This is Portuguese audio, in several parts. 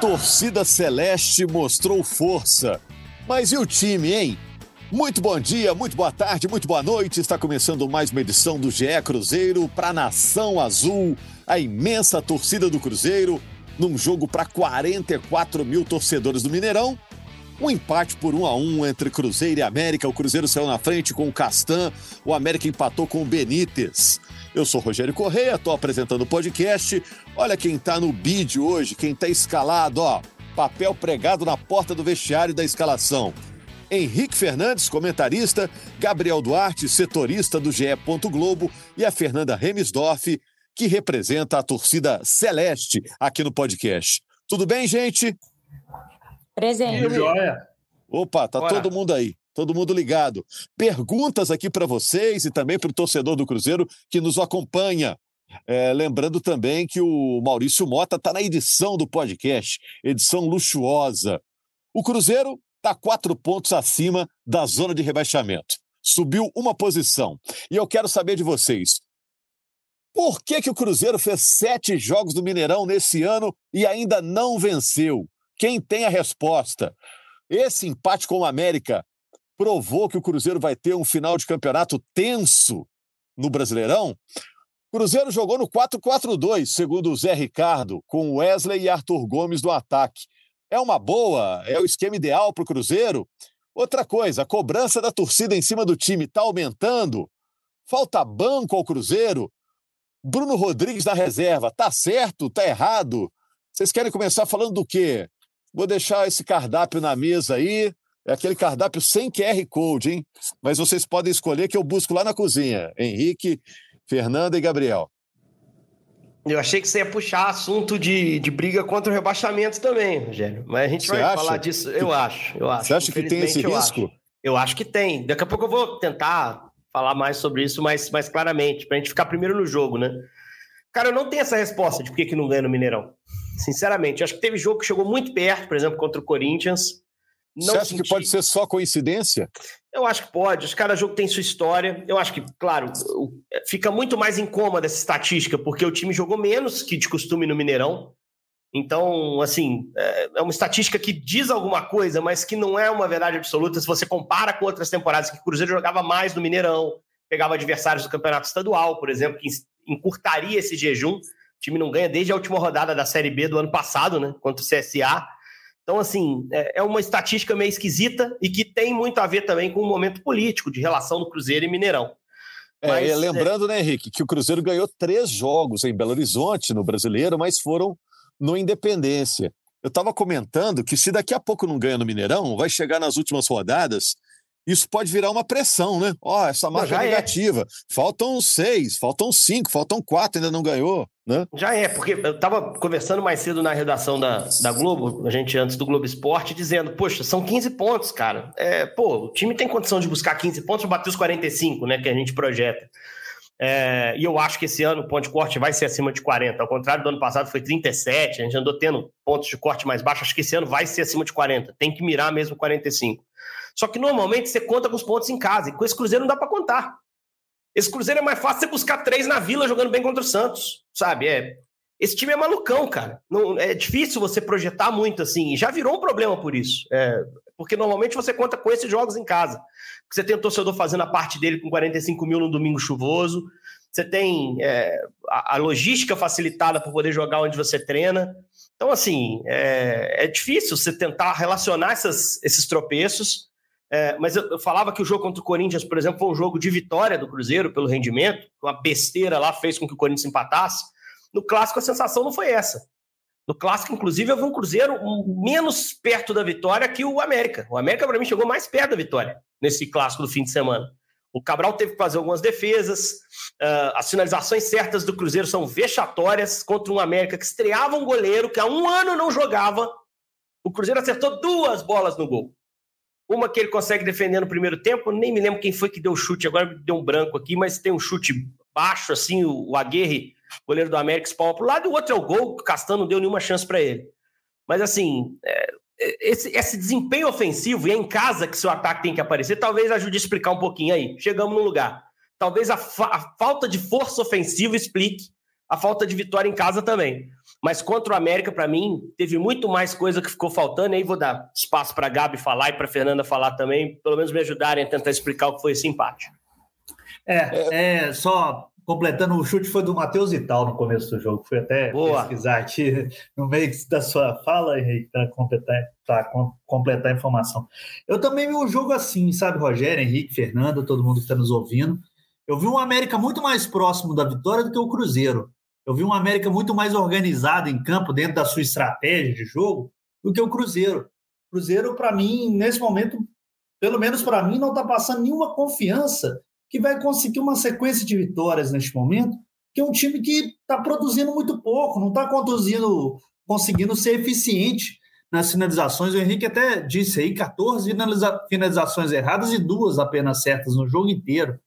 Torcida celeste mostrou força. Mas e o time, hein? Muito bom dia, muito boa tarde, muito boa noite. Está começando mais uma edição do GE Cruzeiro para a Nação Azul, a imensa torcida do Cruzeiro, num jogo para 44 mil torcedores do Mineirão. Um empate por um a um entre Cruzeiro e América. O Cruzeiro saiu na frente com o Castan, o América empatou com o Benítez. Eu sou Rogério Correia, estou apresentando o podcast. Olha quem está no bid hoje, quem está escalado, ó. Papel pregado na porta do vestiário da escalação. Henrique Fernandes, comentarista, Gabriel Duarte, setorista do GE. Globo e a Fernanda Remisdorf, que representa a torcida celeste aqui no podcast. Tudo bem, gente? Presente. Opa, tá Bora. todo mundo aí. Todo mundo ligado. Perguntas aqui para vocês e também para o torcedor do Cruzeiro que nos acompanha. É, lembrando também que o Maurício Mota está na edição do podcast, edição luxuosa. O Cruzeiro está quatro pontos acima da zona de rebaixamento. Subiu uma posição. E eu quero saber de vocês. Por que, que o Cruzeiro fez sete jogos do Mineirão nesse ano e ainda não venceu? Quem tem a resposta? Esse empate com o América provou que o Cruzeiro vai ter um final de campeonato tenso no Brasileirão. Cruzeiro jogou no 4-4-2, segundo o Zé Ricardo, com Wesley e Arthur Gomes no ataque. É uma boa? É o esquema ideal para o Cruzeiro? Outra coisa, a cobrança da torcida em cima do time está aumentando? Falta banco ao Cruzeiro? Bruno Rodrigues na reserva, tá certo? Tá errado? Vocês querem começar falando do quê? Vou deixar esse cardápio na mesa aí. É aquele cardápio sem QR Code, hein? Mas vocês podem escolher que eu busco lá na cozinha. Henrique, Fernanda e Gabriel. Eu achei que você ia puxar assunto de, de briga contra o rebaixamento também, Rogério. Mas a gente Você vai acha? falar disso. Eu acho, eu acho. Você acha que tem esse eu risco? acho. Eu acho que tem. Daqui a pouco eu vou tentar falar mais sobre isso mais, mais claramente, pra gente ficar primeiro no jogo, né? Cara, eu não tenho essa resposta de por que, que não ganha no Mineirão. Sinceramente, eu acho que teve jogo que chegou muito perto, por exemplo, contra o Corinthians. Não Você acha que pode ser só coincidência? Eu acho que pode. Os cada jogo tem sua história. Eu acho que, claro, fica muito mais incômoda essa estatística, porque o time jogou menos que de costume no Mineirão. Então, assim, é é uma estatística que diz alguma coisa, mas que não é uma verdade absoluta se você compara com outras temporadas que o Cruzeiro jogava mais no Mineirão, pegava adversários do Campeonato Estadual, por exemplo, que encurtaria esse jejum. O time não ganha desde a última rodada da Série B do ano passado, né, contra o CSA. Então, assim, é é uma estatística meio esquisita e que tem muito a ver também com o momento político de relação do Cruzeiro e Mineirão. É, Mas, e lembrando, né, Henrique, que o Cruzeiro ganhou três jogos em Belo Horizonte, no Brasileiro, mas foram no Independência. Eu estava comentando que se daqui a pouco não ganha no Mineirão, vai chegar nas últimas rodadas, isso pode virar uma pressão, né? Ó, essa marca é é. negativa. Faltam seis, faltam cinco, faltam quatro, ainda não ganhou, né? Já é, porque eu estava conversando mais cedo na redação da, da Globo, a gente antes do Globo Esporte, dizendo, poxa, são 15 pontos, cara. É, pô, o time tem condição de buscar 15 pontos bater os 45, né, que a gente projeta. É, e eu acho que esse ano o ponto de corte vai ser acima de 40. Ao contrário do ano passado, foi 37. A gente andou tendo pontos de corte mais baixos. Acho que esse ano vai ser acima de 40. Tem que mirar mesmo 45. Só que normalmente você conta com os pontos em casa. E com esse Cruzeiro não dá para contar. Esse Cruzeiro é mais fácil você buscar três na vila jogando bem contra o Santos. Sabe? É, esse time é malucão, cara. Não, é difícil você projetar muito assim. Já virou um problema por isso. É, porque normalmente você conta com esses jogos em casa. Você tem o torcedor fazendo a parte dele com 45 mil no domingo chuvoso. Você tem é, a, a logística facilitada por poder jogar onde você treina. Então, assim, é, é difícil você tentar relacionar essas- esses tropeços. É, mas eu, eu falava que o jogo contra o Corinthians, por exemplo, foi um jogo de vitória do Cruzeiro pelo rendimento. Uma besteira lá fez com que o Corinthians empatasse. No clássico, a sensação não foi essa. No clássico, inclusive, eu vi um Cruzeiro menos perto da vitória que o América. O América, para mim, chegou mais perto da vitória nesse clássico do fim de semana. O Cabral teve que fazer algumas defesas. ah, as finalizações certas do Cruzeiro são vexatórias contra um América que estreava um goleiro que há um ano não jogava. O Cruzeiro acertou duas bolas no gol. Uma que ele consegue defender no primeiro tempo, nem me lembro quem foi que deu o chute, agora deu um branco aqui, mas tem um chute baixo, assim, o, o Aguirre, goleiro do América, espalma para o lado, e o outro é o gol, o Castan não deu nenhuma chance para ele. Mas assim, é, esse, esse, desempenho ofensivo, e é em casa que seu ataque tem que aparecer, talvez ajude a explicar um pouquinho aí. Chegamos no lugar. Talvez a, fa a falta de força ofensiva explique a falta de vitória em casa também. Mas contra o América, para mim, teve muito mais coisa que ficou faltando. Aí vou dar espaço para a Gabi falar e para Fernanda falar também, pelo menos me ajudarem a tentar explicar o que foi esse empate. É, é só completando, o chute foi do Matheus Ital no começo do jogo. Fui até Boa. pesquisar aqui no meio da sua fala, Henrique, para completar, completar a informação. Eu também vi o jogo assim, sabe, Rogério, Henrique, Fernanda, todo mundo que está nos ouvindo. Eu vi um América muito mais próximo da vitória do que o Cruzeiro. Eu vi um América muito mais organizado em campo, dentro da sua estratégia de jogo, do que o Cruzeiro. O Cruzeiro, para mim, nesse momento, pelo menos para mim, não está passando nenhuma confiança que vai conseguir uma sequência de vitórias neste momento, que é um time que está produzindo muito pouco, não está conduzindo, conseguindo ser eficiente nas finalizações. O Henrique até disse aí 14 finalizações erradas e duas apenas certas no jogo inteiro.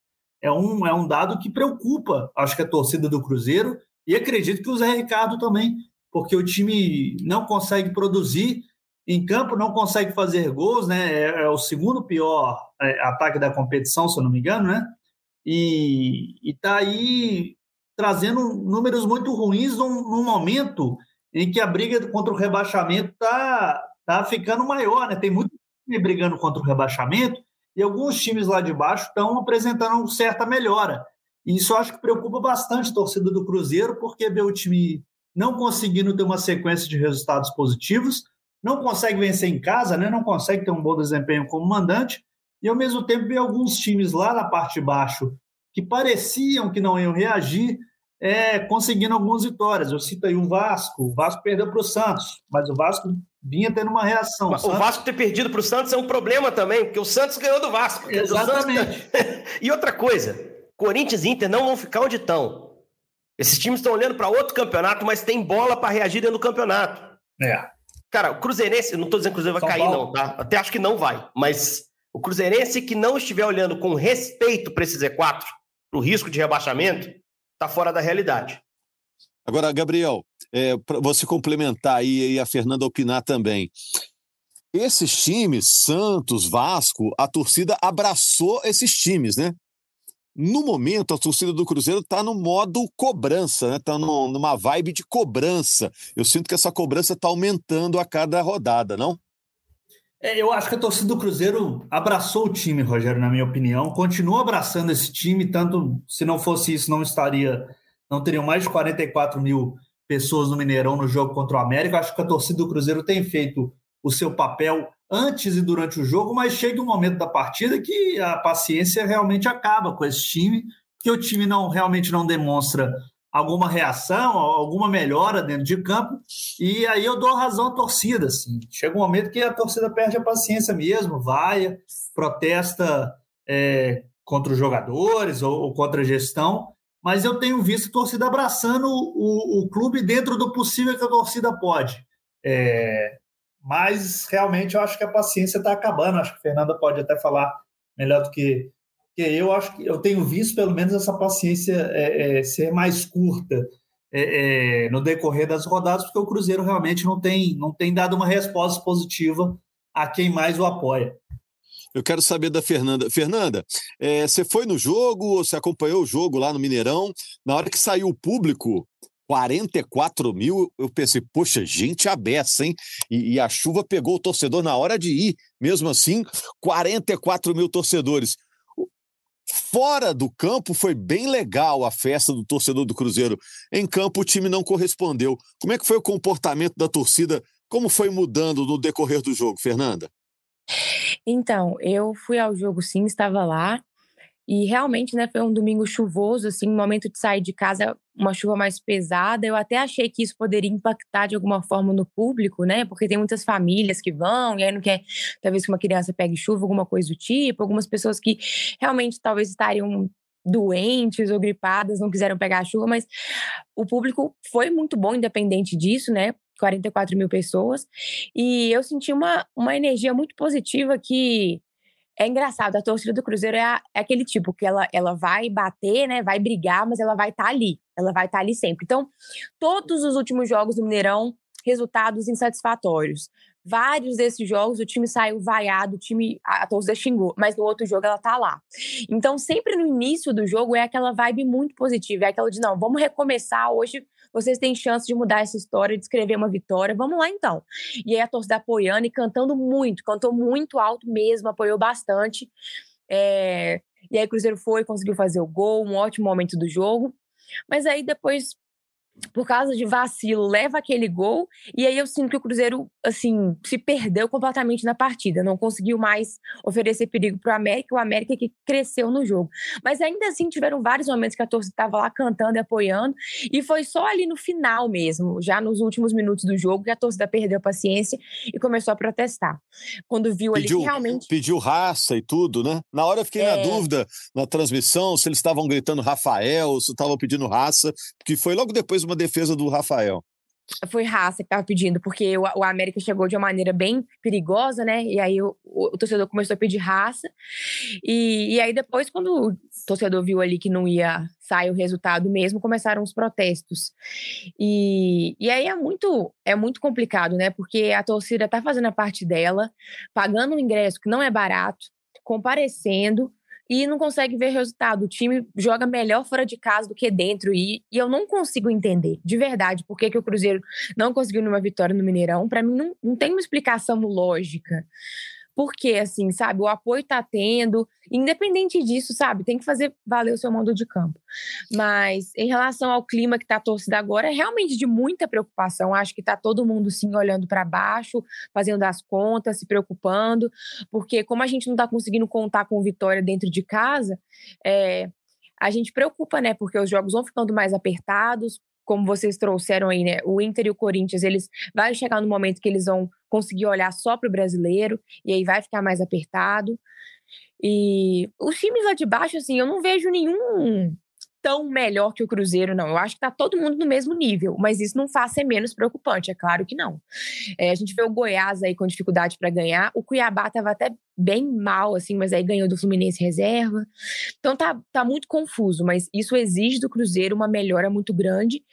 É um, é um dado que preocupa, acho que a torcida do Cruzeiro e acredito que o Zé Ricardo também, porque o time não consegue produzir em campo, não consegue fazer gols, né? É, é o segundo pior é, ataque da competição, se eu não me engano, né? E está aí trazendo números muito ruins num, num, momento em que a briga contra o rebaixamento está tá ficando maior, né? Tem muito time brigando contra o rebaixamento e alguns times lá de baixo estão apresentando certa melhora. E isso acho que preocupa bastante a torcida do Cruzeiro, porque vê o time não conseguindo ter uma sequência de resultados positivos, não consegue vencer em casa, né? não consegue ter um bom desempenho como mandante, e ao mesmo tempo vê alguns times lá na parte de baixo que pareciam que não iam reagir, é, conseguindo algumas vitórias. Eu cito aí o Vasco, o Vasco perdeu para o Santos, mas o Vasco vinha tendo uma reação. O, Santos... Vasco ter perdido para o Santos é um problema também, porque o Santos ganhou do Vasco. Exatamente. Santos... e outra coisa, Corinthians e Inter não vão ficar onde estão. Esses times estão olhando para outro campeonato, mas tem bola para reagir dentro do campeonato. É. Cara, o Cruzeirense, não estou dizendo que o Cruzeiro vai São cair, Paulo. não, tá? Até acho que não vai. Mas o Cruzeirense que não estiver olhando com respeito para esse Z4, para o risco de rebaixamento, está fora da realidade. Agora, Gabriel, é, para você complementar aí e a Fernanda opinar também. Esses times, Santos, Vasco, a torcida abraçou esses times, né? No momento, a torcida do Cruzeiro está no modo cobrança, né? Está numa vibe de cobrança. Eu sinto que essa cobrança está aumentando a cada rodada, não? É, eu acho que a torcida do Cruzeiro abraçou o time, Rogério, na minha opinião. Continua abraçando esse time, tanto se não fosse isso, não estaria, não teriam mais de 44 mil pessoas no Mineirão no jogo contra o América. Acho que a torcida do Cruzeiro tem feito o seu papel antes e durante o jogo, mas chega um momento da partida que a paciência realmente acaba com esse time, que o time não realmente não demonstra alguma reação, alguma melhora dentro de campo, e aí eu dou razão à torcida, assim. Chega um momento que a torcida perde a paciência mesmo, vai, protesta é, contra os jogadores ou, ou, contra a gestão, mas eu tenho visto a torcida abraçando o, o, clube dentro do possível que a torcida pode. É, mas realmente eu acho que a paciência está acabando. Acho que a Fernanda pode até falar melhor do que, que eu. Acho que eu tenho visto pelo menos essa paciência é, é, ser mais curta é, é no decorrer das rodadas, porque o Cruzeiro realmente não tem, não tem dado uma resposta positiva a quem mais o apoia. Eu quero saber da Fernanda. Fernanda, é, você foi no jogo, você acompanhou o jogo lá no Mineirão? Na hora que saiu o público, 44 mil, eu pensei, poxa, gente abessa, hein? E, e, a chuva pegou o torcedor na hora de ir. Mesmo assim, 44 mil torcedores. Fora do campo foi bem legal a festa do torcedor do Cruzeiro. Em campo o time não correspondeu. Como é que foi o comportamento da torcida? Como foi mudando no decorrer do jogo, Fernanda? Então, eu fui ao jogo sim, estava lá. E realmente, né, foi um domingo chuvoso, assim, momento de sair de casa, uma chuva mais pesada. Eu até achei que isso poderia impactar de alguma forma no público, né? Porque tem muitas famílias que vão e aí não quer, talvez, que uma criança pegue chuva, alguma coisa do tipo. Algumas pessoas que realmente talvez estariam doentes ou gripadas, não quiseram pegar a chuva, mas o público foi muito bom, independente disso, né? 44 mil pessoas. E eu senti uma, uma energia muito positiva que é engraçado. A torcida do Cruzeiro é, a, é aquele tipo que ela, ela vai bater, né? Vai brigar, mas ela vai estar tá ali. Ela vai estar tá ali sempre. Então, todos os últimos jogos do Mineirão, resultados insatisfatórios. Vários desses jogos o time saiu vaiado, o time a torcida xingou, mas no outro jogo ela tá lá. Então, sempre no início do jogo é aquela vibe muito positiva, é aquela de não, vamos recomeçar hoje, vocês têm chance de mudar essa história, de escrever uma vitória, vamos lá então. E aí a torcida apoiando e cantando muito, cantou muito alto mesmo, apoiou bastante. É... E aí o Cruzeiro foi, conseguiu fazer o gol, um ótimo momento do jogo. Mas aí depois por causa de vacilo, leva aquele gol, e aí eu sinto que o Cruzeiro, assim, se perdeu completamente na partida, não conseguiu mais oferecer perigo para o América, o América que cresceu no jogo. Mas ainda assim, tiveram vários momentos que a torcida estava lá cantando e apoiando, e foi só ali no final mesmo, já nos últimos minutos do jogo, que a torcida perdeu a paciência e começou a protestar. Quando viu pediu, ali que realmente. Pediu raça e tudo, né? Na hora eu fiquei é... na dúvida, na transmissão, se eles estavam gritando Rafael, se estavam pedindo raça, porque foi logo depois uma defesa do Rafael. Foi raça que estava pedindo, porque o, o, América chegou de uma maneira bem perigosa, né? E aí o, o, torcedor começou a pedir raça. E, e, aí depois, quando o torcedor viu ali que não ia sair o resultado mesmo, começaram os protestos. E, e aí é muito, é muito complicado, né? Porque a torcida está fazendo a parte dela, pagando um ingresso que não é barato, comparecendo, e não consegue ver resultado. O time joga melhor fora de casa do que dentro. E, e eu não consigo entender, de verdade, por que, que o Cruzeiro não conseguiu numa vitória no Mineirão. Para mim, não, não tem uma explicação lógica. Porque, assim, sabe, o apoio tá tendo, independente disso, sabe, tem que fazer valer o seu mando de campo. Mas em relação ao clima que tá a torcida agora, é realmente de muita preocupação. Acho que tá todo mundo, sim, olhando para baixo, fazendo as contas, se preocupando, porque como a gente não tá conseguindo contar com vitória dentro de casa, é, a gente preocupa, né? Porque os jogos vão ficando mais apertados, como vocês trouxeram aí, né? O Inter e o Corinthians, eles vai chegar no momento que eles vão conseguir olhar só para o brasileiro e aí vai ficar mais apertado. E os times lá de baixo, assim, eu não vejo nenhum tão melhor que o Cruzeiro, não. Eu acho que tá todo mundo no mesmo nível, mas isso não faz ser menos preocupante, é claro que não. É, a gente vê o Goiás aí com dificuldade para ganhar, o Cuiabá tava até bem mal, assim, mas aí ganhou do Fluminense reserva. Então tá, tá muito confuso, mas isso exige do Cruzeiro uma melhora muito grande.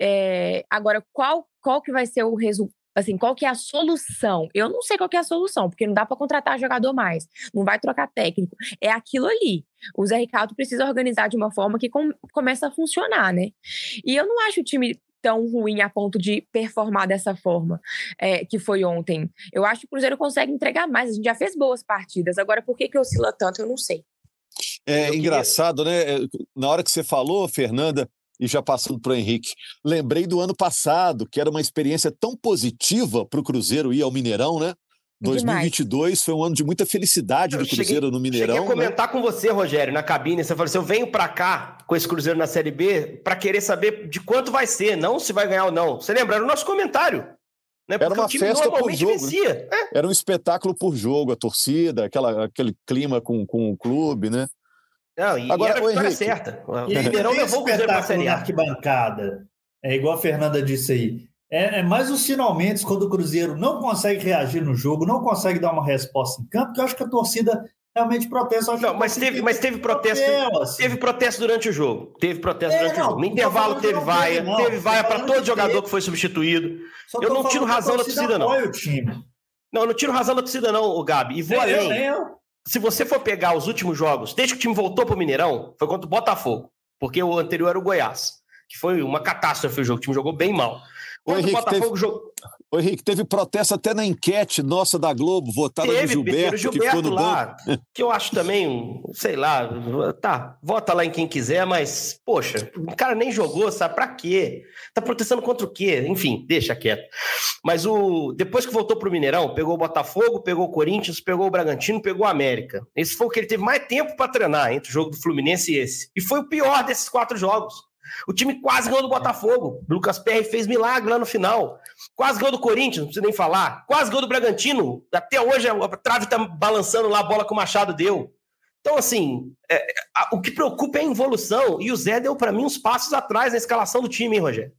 É, agora, qual, qual que vai ser o resultado? Assim, qual que é a solução? Eu não sei qual que é a solução, porque não dá para contratar jogador mais, não vai trocar técnico. É aquilo ali. O Zé Ricardo precisa organizar de uma forma que com, começa a funcionar, né? E eu não acho o time tão ruim a ponto de performar dessa forma é, que foi ontem. Eu acho que o Cruzeiro consegue entregar mais. A gente já fez boas partidas. Agora, por que, que oscila tanto, eu não sei. É eu engraçado, queria... né? Na hora que você falou, Fernanda, e já passando para o Henrique, lembrei do ano passado, que era uma experiência tão positiva para o Cruzeiro ir ao Mineirão, né? 2022 Demais. foi um ano de muita felicidade do Cruzeiro cheguei, no Mineirão. Cheguei a né? comentar né? com você, Rogério, na cabine. Você falou assim: eu venho para cá com esse Cruzeiro na Série B para querer saber de quanto vai ser, não se vai ganhar ou não. Você lembra? Era o nosso comentário. Né? Era uma festa por jogo. Né? É. Era um espetáculo por jogo, a torcida, aquela, aquele clima com, com o clube, né? Não, e Agora, era a vitória Henrique, certa. O Mineirão levou o Cruzeiro para a Série A. arquibancada. É igual a Fernanda disse aí. É, é, mais os finalmente quando o Cruzeiro não consegue reagir no jogo, não consegue dar uma resposta em campo, que eu acho que a torcida realmente protesta. Não, mas teve, mas teve protesto. Papel, assim. Teve protesto durante o jogo. Teve protesto é, durante não, o jogo. No intervalo teve vaia. Não, teve vaia para todo jogador que foi substituído. Eu não tiro razão da torcida, não. Não, eu não tiro razão da torcida, não, o Gabi. E vou nem além. Eu, eu se você for pegar os últimos jogos, desde que o time voltou para o Mineirão, foi contra o Botafogo, porque o anterior era o Goiás, que foi uma catástrofe o jogo, o time jogou bem mal. O Henrique, Botafogo teve... jogou. Ô, Henrique, teve protesto até na enquete nossa da Globo, votaram teve, no Gilberto, Gilberto que ficou no lá, banco. Que eu acho também, sei lá, tá, vota lá em quem quiser, mas, poxa, o cara nem jogou, sabe? Pra quê? Tá protestando contra o quê? Enfim, deixa quieto. Mas o depois que voltou pro Mineirão, pegou o Botafogo, pegou o Corinthians, pegou o Bragantino, pegou o América. Esse foi o que ele teve mais tempo para treinar entre o jogo do Fluminense e esse. E foi o pior desses quatro jogos. O time quase ganhou do Botafogo. Lucas Perry fez milagre lá no final. Quase ganhou do Corinthians, não precisa nem falar. Quase ganhou do Bragantino. Até hoje a trave tá balançando lá a bola que o Machado deu. Então, assim, é, a, o que preocupa é a involução. E o Zé deu para mim uns passos atrás na escalação do time, hein, Rogério?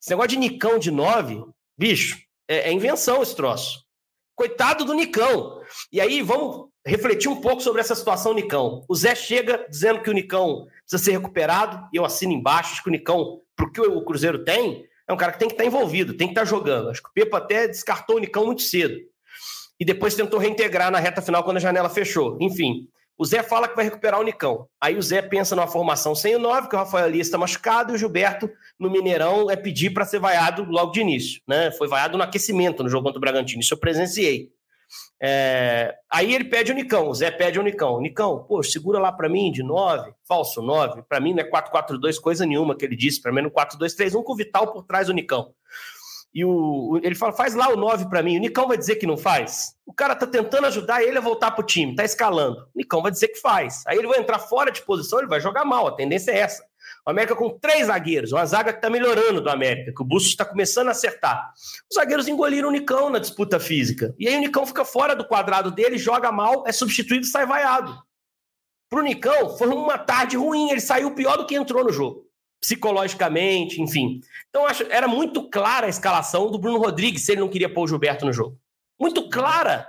Esse negócio de Nicão de 9 Bicho, é, é invenção esse troço. Coitado do Nicão. E aí, vamos refletir um pouco sobre essa situação Nicão. O Zé chega dizendo que o Nicão precisa ser recuperado, e eu assino embaixo, acho que o Nicão, pro que o Cruzeiro tem, é um cara que tem que estar tá envolvido, tem que estar tá jogando. Acho que o Pepa até descartou o Nicão muito cedo. E depois tentou reintegrar na reta final quando a janela fechou. Enfim, o Zé fala que vai recuperar o Nicão. Aí o Zé pensa numa formação sem o 9, que o Rafael está machucado, e o Gilberto, no Mineirão, é pedir para ser vaiado logo de início. Né? Foi vaiado no aquecimento no jogo contra o Bragantino. Isso eu presenciei. É... Aí ele pede o Nicão, o Zé pede o Nicão. Nicão, pô, segura lá para mim de 9, falso 9. Para mim não é 4-4-2, coisa nenhuma que ele disse. Para mim no 4-2-3-1 com o Vital por trás do Nicão. E o, ele fala, faz lá o 9 para mim. O Nicão vai dizer que não faz? O cara tá tentando ajudar ele a voltar pro time, tá escalando. O Nicão vai dizer que faz. Aí ele vai entrar fora de posição, ele vai jogar mal. A tendência é essa. O América com três zagueiros, uma zaga que está melhorando do América, que o Bustos está começando a acertar. Os zagueiros engoliram o Nicão na disputa física. E aí o Nicão fica fora do quadrado dele, joga mal, é substituído e sai vaiado. Pro Nicão, foi uma tarde ruim, ele saiu pior do que entrou no jogo. Psicologicamente, enfim. Então, acho, era muito clara a escalação do Bruno Rodrigues se ele não queria pôr o Gilberto no jogo. Muito clara.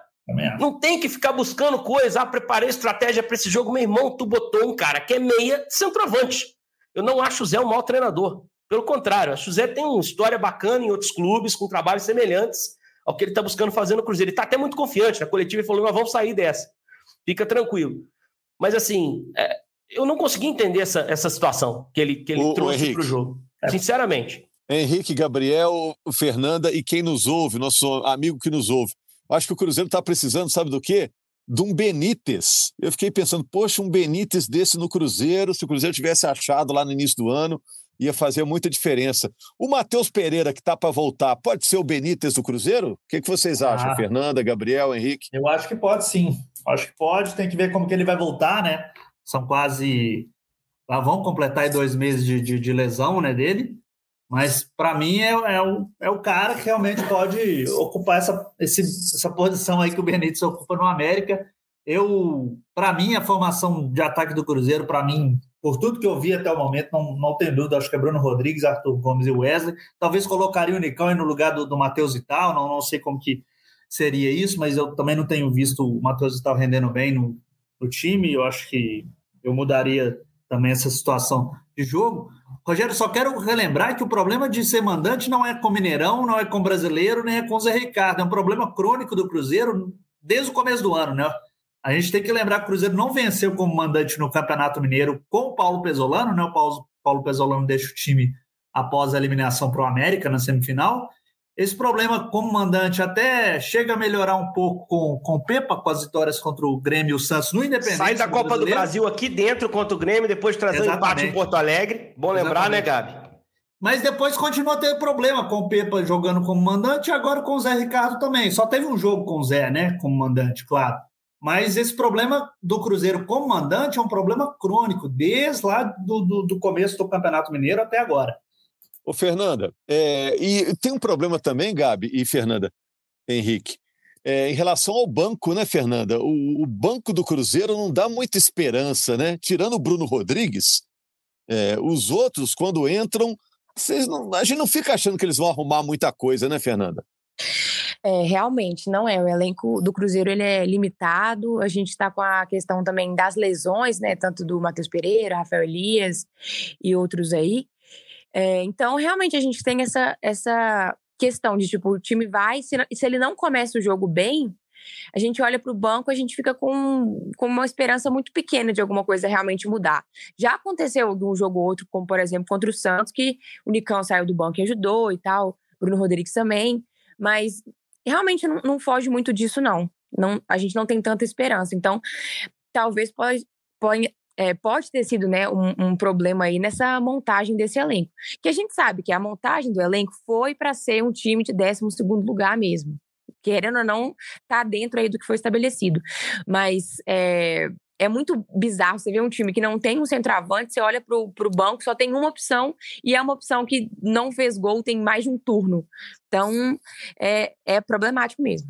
Não tem que ficar buscando coisa. Ah, preparei estratégia para esse jogo. Meu irmão, tu botou um cara que é meia centroavante. Eu não acho o Zé um mau treinador. Pelo contrário, acho que o Zé tem uma história bacana em outros clubes, com trabalhos semelhantes ao que ele está buscando fazer no Cruzeiro. Ele está até muito confiante. Na coletiva ele falou: nós vamos sair dessa. Fica tranquilo. Mas assim, é, eu não consegui entender essa, essa situação que ele, que ele o, trouxe para o jogo. Sinceramente. Henrique, Gabriel, Fernanda e quem nos ouve, nosso amigo que nos ouve. Acho que o Cruzeiro está precisando, sabe do quê? De um Benítez. Eu fiquei pensando, poxa, um Benítez desse no Cruzeiro, se o Cruzeiro tivesse achado lá no início do ano, ia fazer muita diferença. O Matheus Pereira, que está para voltar, pode ser o Benítez do Cruzeiro? O que, que vocês acham, ah, Fernanda, Gabriel, Henrique? Eu acho que pode sim. Acho que pode, tem que ver como que ele vai voltar, né? São quase. Lá vão completar dois meses de, de, de lesão né, dele. Mas para mim é, é, o, é o cara que realmente pode ocupar essa, esse, essa posição aí que o Benítez ocupa no América. Eu, para mim, a formação de ataque do Cruzeiro, para mim, por tudo que eu vi até o momento, não, não tem dúvida, acho que é Bruno Rodrigues, Arthur Gomes e Wesley. Talvez colocaria o Nicão no lugar do, do Matheus e tal, não, não sei como que seria isso, mas eu também não tenho visto o Matheus e tal rendendo bem no, no time. Eu acho que eu mudaria também essa situação de jogo. Rogério, só quero relembrar que o problema de ser mandante não é com Mineirão, não é com brasileiro, nem é com Zé Ricardo. É um problema crônico do Cruzeiro desde o começo do ano, né? A gente tem que lembrar que o Cruzeiro não venceu como mandante no Campeonato Mineiro com o Paulo Pesolano, né? O Paulo, Paulo Pesolano deixa o time após a eliminação para o América na semifinal. Esse problema como mandante até chega a melhorar um pouco com, com o Pepa, com as vitórias contra o Grêmio e o Santos no Independente. Sai da Copa do Brasil aqui dentro contra o Grêmio, depois trazer um empate em Porto Alegre. Bom lembrar, né, Exatamente. né, Gabi? Mas depois continua tendo problema com o Pepa jogando como mandante e agora com o Zé Ricardo também. Só teve um jogo com o Zé, né, como mandante, claro. Mas esse problema do Cruzeiro como mandante é um problema crônico, desde lá do, do, do começo do Campeonato Mineiro até agora. Ô, Fernanda, é, e tem um problema também, Gabi e Fernanda, Henrique, é, em relação ao banco, né, Fernanda? O, o, banco do Cruzeiro não dá muita esperança, né? Tirando o Bruno Rodrigues, é, os outros, quando entram, não, a gente não fica achando que eles vão arrumar muita coisa, né, Fernanda? É, realmente, não é. O elenco do Cruzeiro ele é limitado. A gente está com a questão também das lesões, né? Tanto do Matheus Pereira, Rafael Elias e outros aí. É, então, realmente, a gente tem essa, essa questão de, tipo, o time vai, se, se ele não começa o jogo bem, a gente olha para o banco, a gente fica com, com uma esperança muito pequena de alguma coisa realmente mudar. Já aconteceu de um jogo ou outro, como por exemplo contra o Santos, que o Nicão saiu do banco e ajudou e tal, Bruno Rodrigues também, mas realmente não, não foge muito disso, não. não. A gente não tem tanta esperança. Então, talvez pode, pode, é, pode ter sido né, um, um, problema aí nessa montagem desse elenco. Que a gente sabe que a montagem do elenco foi para ser um time de 12 lugar mesmo. Querendo ou não, tá dentro aí do que foi estabelecido. Mas é, é muito bizarro você ver um time que não tem um centroavante, você olha pro, pro banco, só tem uma opção, e é uma opção que não fez gol, tem mais de um turno. Então, é, é problemático mesmo.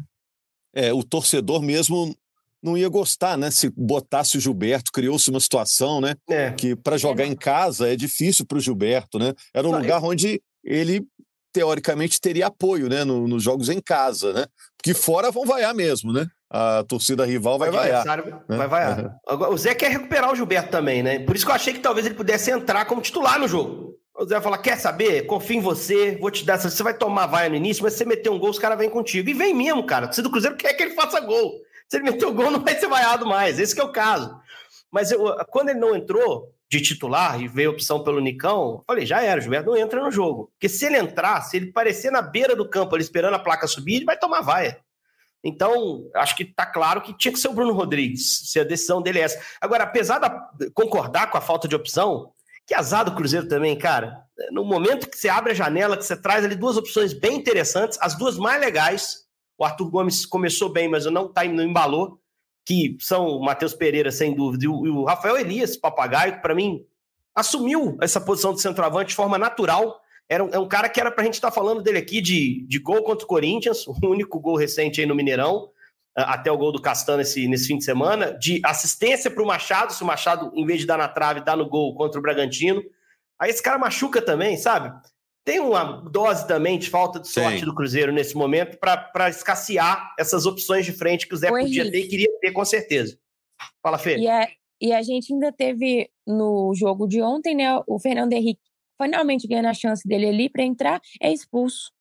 É, o torcedor mesmo não ia gostar, né? Se botasse o Gilberto, criou-se uma situação, né? É. Que para jogar em casa é difícil para o Gilberto, né? Era um não, lugar eu... onde ele teoricamente teria apoio, né, no, nos jogos em casa, né? Porque fora vão vaiar mesmo, né? A torcida rival vai vaiar. Né? Vai vaiar. Agora, o Zé quer recuperar o Gilberto também, né? Por isso que eu achei que talvez ele pudesse entrar como titular no jogo. O Zé vai falar: quer saber? Confio em você, vou te dar. Você vai tomar vaia no início, mas se você meter um gol, os caras vêm contigo. E vem mesmo, cara. Se do Cruzeiro quer que ele faça gol. Se ele meter o gol, não vai ser vaiado mais. Esse é o caso. Mas eu, quando ele não entrou de titular e veio a opção pelo Nicão, falei, já era, o Gilberto não entra no jogo. Porque se ele entrar, se ele parecer na beira do campo ali esperando a placa subir, ele vai tomar vaia. Então, acho que está claro que tinha que ser o Bruno Rodrigues, se a decisão dele é essa. Agora, apesar de concordar com a falta de opção, que azar do Cruzeiro também, cara. No momento que você abre a janela, que você traz ali duas opções bem interessantes, as duas mais legais. O Arthur Gomes começou bem, mas não, tá, não embalou que são o Matheus Pereira, sem dúvida, e o, Rafael Elias, papagaio, que para mim assumiu essa posição de centroavante de forma natural. Era um, é um cara que era para a gente estar tá falando dele aqui de, de gol contra o Corinthians, o único gol recente aí no Mineirão, até o gol do Castan nesse, nesse fim de semana, de assistência para o Machado, se o Machado, em vez de dar na trave, dá no gol contra o Bragantino. Aí esse cara machuca também, sabe? Tem uma dose também de falta de sorte Sim. do Cruzeiro nesse momento para escassear essas opções de frente que o Zé o podia Henrique. ter e queria ter com certeza. Fala, Fê. E, é, e a gente ainda teve no jogo de ontem, né, o Fernando Henrique finalmente ganhando a chance dele ali para entrar, é expulso.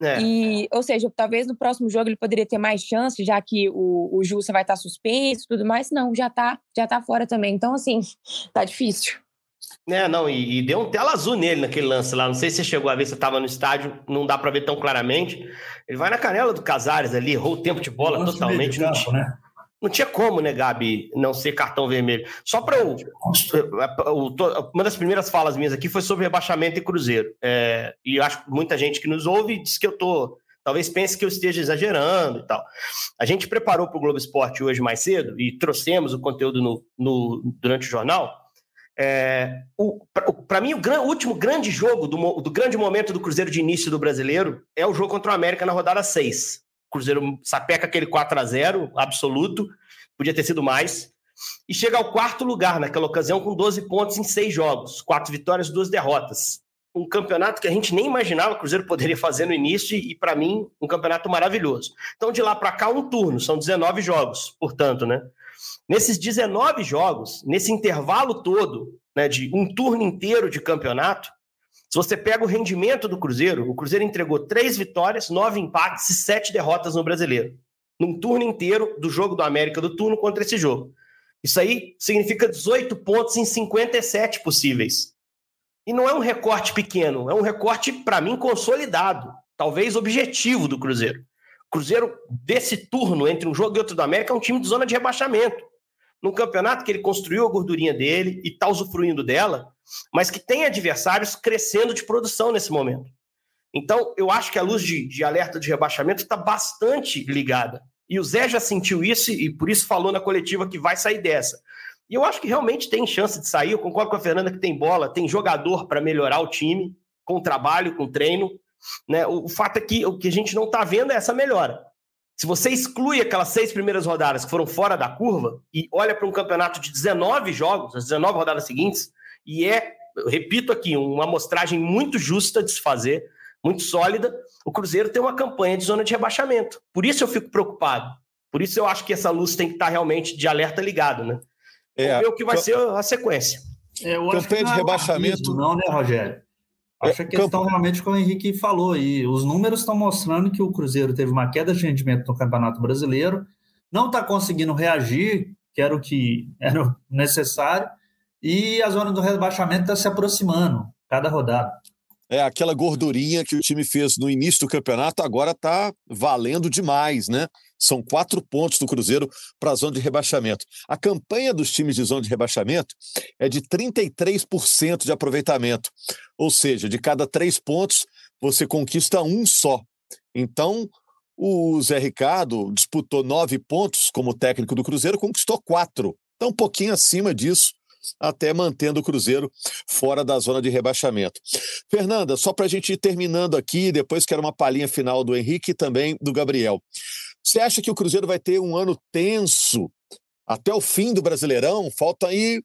É. E, ou seja, talvez no próximo jogo ele poderia ter mais chance, já que o, o Jussa vai estar tá suspenso e tudo mais. Não, já tá, já tá fora também. Então, assim, tá difícil. É, não, e, e, deu um tela azul nele naquele lance lá. Não sei se você chegou a ver, você estava no estádio, não dá para ver tão claramente. Ele vai na canela do Casares ali, errou o tempo de bola totalmente. Campo, não, tinha, né? não tinha como, né, Gabi, não ser cartão vermelho. Só para o, Uma das primeiras falas minhas aqui foi sobre rebaixamento e Cruzeiro. É, e eu acho que muita gente que nos ouve diz que eu tô. Talvez pense que eu esteja exagerando e tal. A gente preparou para o Globo Esporte hoje mais cedo e trouxemos o conteúdo no, no durante o jornal. É, para mim, o, gran, o, último grande jogo do, do, grande momento do Cruzeiro de início do brasileiro é o jogo contra o América na rodada 6. O Cruzeiro sapeca aquele 4 a 0 absoluto, podia ter sido mais, e chega ao quarto lugar naquela ocasião com 12 pontos em seis jogos, quatro vitórias, duas derrotas. Um campeonato que a gente nem imaginava o Cruzeiro poderia fazer no início, e para mim, um campeonato maravilhoso. Então, de lá para cá, um turno, são 19 jogos, portanto, né? Nesses 19 jogos, nesse intervalo todo, né, de um turno inteiro de campeonato, se você pega o rendimento do Cruzeiro, o Cruzeiro entregou três vitórias, nove empates e sete derrotas no brasileiro. Num turno inteiro do jogo do América do turno contra esse jogo. Isso aí significa 18 pontos em 57 possíveis. E não é um recorte pequeno, é um recorte, para mim, consolidado, talvez objetivo do Cruzeiro. O Cruzeiro, desse turno entre um jogo e outro do América, é um time de zona de rebaixamento num campeonato que ele construiu a gordurinha dele e está usufruindo dela, mas que tem adversários crescendo de produção nesse momento. Então, eu acho que a luz de, de alerta de rebaixamento está bastante ligada. E o Zé já sentiu isso e por isso falou na coletiva que vai sair dessa. E eu acho que realmente tem chance de sair. Eu concordo com a Fernanda que tem bola, tem jogador para melhorar o time, com trabalho, com treino. Né? O, o fato é que o que a gente não está vendo é essa melhora. Se você exclui aquelas seis primeiras rodadas que foram fora da curva e olha para um campeonato de 19 jogos, as 19 rodadas seguintes, e é, repito aqui, uma amostragem muito justa de se fazer, muito sólida, o Cruzeiro tem uma campanha de zona de rebaixamento. Por isso eu fico preocupado. Por isso eu acho que essa luz tem que estar realmente de alerta ligado, né? É, Vamos ver o que vai ser a sequência. É, campanha de é rebaixamento. Não, né, Rogério? Acho é, que a questão campo... realmente como o Henrique falou aí. Os números estão mostrando que o Cruzeiro teve uma queda de rendimento no Campeonato Brasileiro, não está conseguindo reagir, que era o que era necessário, e a zona do rebaixamento está se aproximando cada rodada. É, aquela gordurinha que o time fez no início do campeonato agora está valendo demais, né? São quatro pontos do Cruzeiro para a zona de rebaixamento. A campanha dos times de zona de rebaixamento é de 33% de aproveitamento. Ou seja, de cada três pontos, você conquista um só. Então, o Zé Ricardo disputou nove pontos como técnico do Cruzeiro, conquistou quatro. Então, um pouquinho acima disso, até mantendo o Cruzeiro fora da zona de rebaixamento. Fernanda, só para a gente ir terminando aqui, depois quero uma palhinha final do Henrique e também do Gabriel. Você acha que o Cruzeiro vai ter um ano tenso até o fim do Brasileirão? Falta aí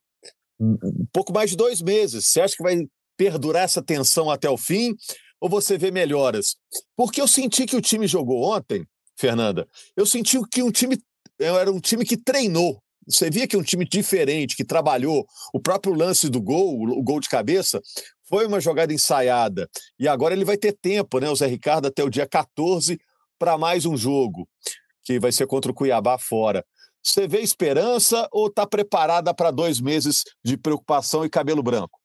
um pouco mais de dois meses. Você acha que vai perdurar essa tensão até o fim? ou você vê melhoras? Porque eu senti que o time jogou ontem, Fernanda, eu senti que um time era um time que treinou. Você via que um time diferente, que trabalhou. O próprio lance do gol, o gol de cabeça, foi uma jogada ensaiada. E agora ele vai ter tempo, né? O Zé Ricardo até o dia 14 para mais um jogo, que vai ser contra o Cuiabá fora. Você vê esperança ou está preparada para dois meses de preocupação e cabelo branco?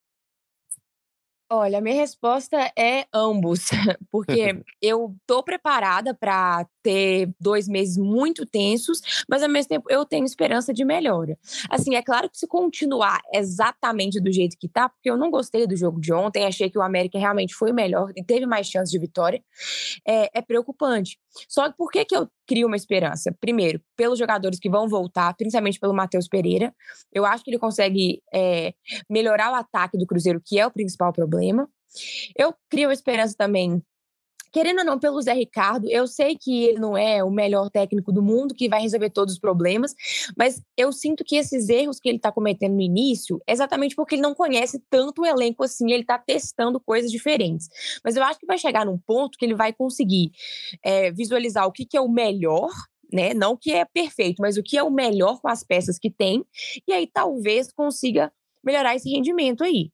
Olha, a minha resposta é ambos, porque eu tô preparada para ter dois meses muito tensos, mas ao mesmo tempo eu tenho esperança de melhora. Assim, é claro que se continuar exatamente do jeito que tá, porque eu não gostei do jogo de ontem, achei que o América realmente foi melhor e teve mais chance de vitória, é, é preocupante. Só que por que, que eu crio uma esperança? Primeiro, pelos jogadores que vão voltar, principalmente pelo Matheus Pereira. Eu acho que ele consegue é, melhorar o ataque do Cruzeiro, que é o principal problema. Eu crio esperança também querendo ou não, pelo Zé Ricardo, eu sei que ele não é o melhor técnico do mundo, que vai resolver todos os problemas, mas eu sinto que esses erros que ele está cometendo no início é exatamente porque ele não conhece tanto o elenco assim, ele está testando coisas diferentes. Mas eu acho que vai chegar num ponto que ele vai conseguir é, visualizar o que, que é o melhor né? Não o que é perfeito, mas o que é o melhor com as peças que tem, e aí talvez consiga melhorar esse rendimento aí.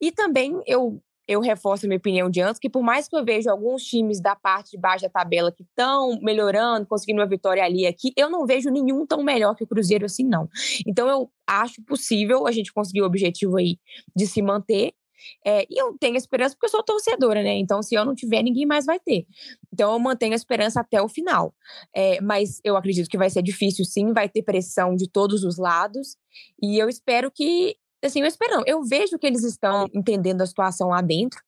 E também eu eu reforço a minha opinião de antes, que por mais que eu veja alguns times da parte de baixo da tabela que estão melhorando, conseguindo uma vitória ali e aqui, eu não vejo nenhum tão melhor que o Cruzeiro assim, não. Então eu acho possível a gente conseguir o objetivo aí de se manter. É, e eu tenho esperança porque eu sou torcedora, né? Então, se eu não tiver, ninguém mais vai ter. Então, eu mantenho a esperança até o final. É, mas eu acredito que vai ser difícil, sim, vai ter pressão de todos os lados. E eu espero que assim, eu espero não. Eu vejo que eles estão entendendo a situação lá dentro,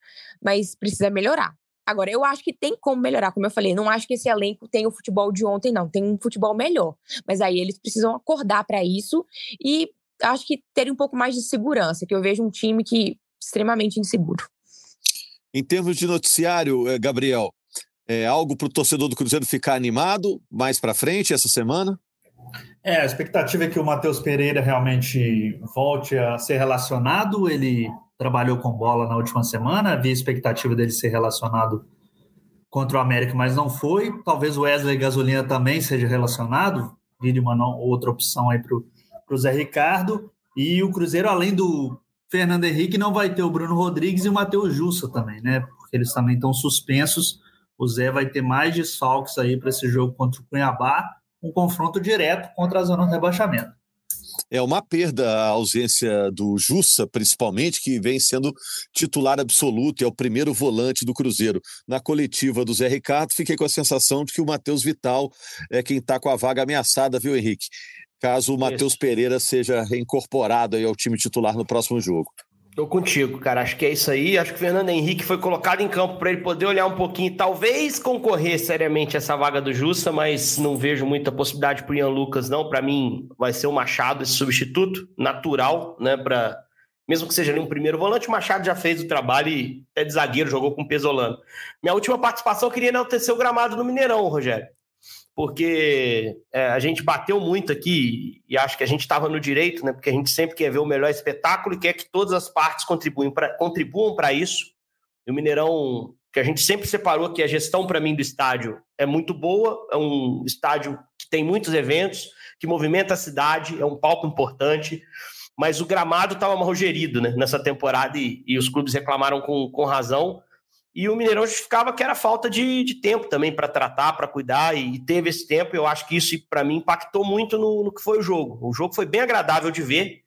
mas precisa melhorar. Agora, eu acho que tem como melhorar, como eu falei, não acho que esse elenco tem o futebol de ontem, não. Tem um futebol melhor. Mas aí eles precisam acordar para isso e acho que terem um pouco mais de segurança, que eu vejo um time que extremamente inseguro. Em termos de noticiário, eh, Gabriel, é algo para o torcedor do Cruzeiro ficar animado mais para frente essa semana? É, a expectativa é que o Matheus Pereira realmente volte a ser relacionado. Ele trabalhou com bola na última semana, havia expectativa dele ser relacionado contra o América, mas não foi. Talvez o Wesley Gasolina também seja relacionado, vire uma não, outra opção aí para o Zé Ricardo. E o Cruzeiro, além do Fernando Henrique, não vai ter o Bruno Rodrigues e o Matheus Jussa também, né? Porque eles também estão suspensos. O Zé vai ter mais desfalques aí para esse jogo contra o Cuiabá um confronto direto contra a zona de rebaixamento. É uma perda a ausência do Jussa, principalmente, que vem sendo titular absoluto, é o primeiro volante do Cruzeiro. Na coletiva do Zé Ricardo, fiquei com a sensação de que o Matheus Vital é quem está com a vaga ameaçada, viu, Henrique? Caso o Matheus Pereira seja reincorporado ao time titular no próximo jogo. Tô contigo, cara. Acho que é isso aí. Acho que o Fernando Henrique foi colocado em campo para ele poder olhar um pouquinho, talvez concorrer seriamente essa vaga do Justa, mas não vejo muita possibilidade pro Ian Lucas, não. Para mim, vai ser o Machado esse substituto natural, né? Para mesmo que seja ali um primeiro volante, o Machado já fez o trabalho e até de zagueiro jogou com o Pesolano. Minha última participação eu queria enaltecer o gramado no Mineirão, Rogério porque é, a gente bateu muito aqui e acho que a gente estava no direito, né? Porque a gente sempre quer ver o melhor espetáculo e quer que todas as partes contribuam para contribuam para isso. E o Mineirão, que a gente sempre separou que a gestão para mim do estádio é muito boa, é um estádio que tem muitos eventos, que movimenta a cidade, é um palco importante, mas o gramado estava mal gerido né, nessa temporada e, e os clubes reclamaram com, com razão e o Mineirão justificava que era falta de, de tempo também para tratar, para cuidar, e teve esse tempo. Eu acho que isso, para mim, impactou muito no, no, que foi o jogo. O jogo foi bem agradável de ver.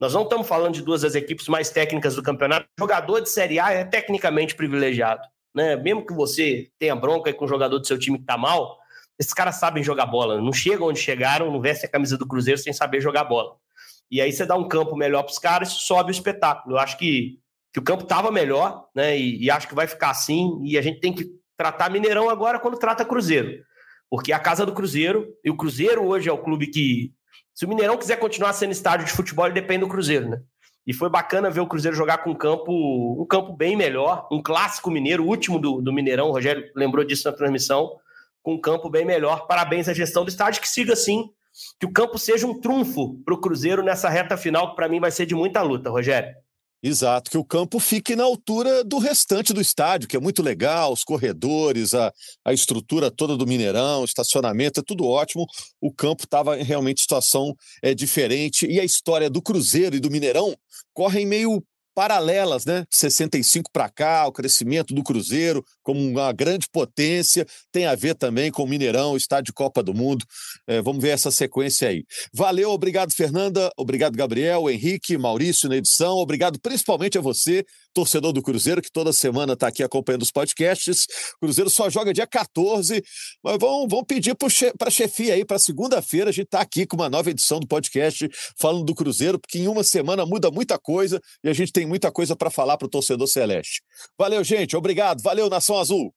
Nós não estamos falando de duas das equipes mais técnicas do campeonato. O jogador de Série A é tecnicamente privilegiado. Né? Mesmo que você tenha bronca com o jogador do seu time que está mal, esses caras sabem jogar bola. Não chegam onde chegaram, não vestem a camisa do Cruzeiro sem saber jogar bola. E aí você dá um campo melhor para os caras, sobe o espetáculo. Eu acho que que o campo estava melhor, né? E, e, acho que vai ficar assim. E a gente tem que tratar Mineirão agora quando trata Cruzeiro, porque é a casa do Cruzeiro e o Cruzeiro hoje é o clube que, se o Mineirão quiser continuar sendo estádio de futebol, ele depende do Cruzeiro, né? E foi bacana ver o Cruzeiro jogar com um campo, um campo bem melhor, um clássico mineiro, o último do, do Mineirão. O Rogério lembrou disso na transmissão, com um campo bem melhor. Parabéns à gestão do estádio, que siga assim, que o campo seja um trunfo para o Cruzeiro nessa reta final, que para mim vai ser de muita luta, Rogério. Exato, que o campo fique na altura do restante do estádio, que é muito legal, os corredores, a, a estrutura toda do Mineirão, estacionamento, é tudo ótimo. O campo estava realmente em situação é, diferente e a história do Cruzeiro e do Mineirão correm meio paralelas, né? De 65 para cá, o crescimento do Cruzeiro como uma grande potência, tem a ver também com o Mineirão, estádio Copa do Mundo. É, vamos ver essa sequência aí. Valeu, obrigado, Fernanda, obrigado, Gabriel, Henrique, Maurício na edição, obrigado principalmente a você, torcedor do Cruzeiro, que toda semana está aqui acompanhando os podcasts. O Cruzeiro só joga dia 14, mas vamos, vamos pedir para a chefia aí, para segunda-feira, a gente está aqui com uma nova edição do podcast falando do Cruzeiro, porque em uma semana muda muita coisa e a gente tem muita coisa para falar para o torcedor celeste. Valeu, gente. Obrigado. Valeu, Nação Azul.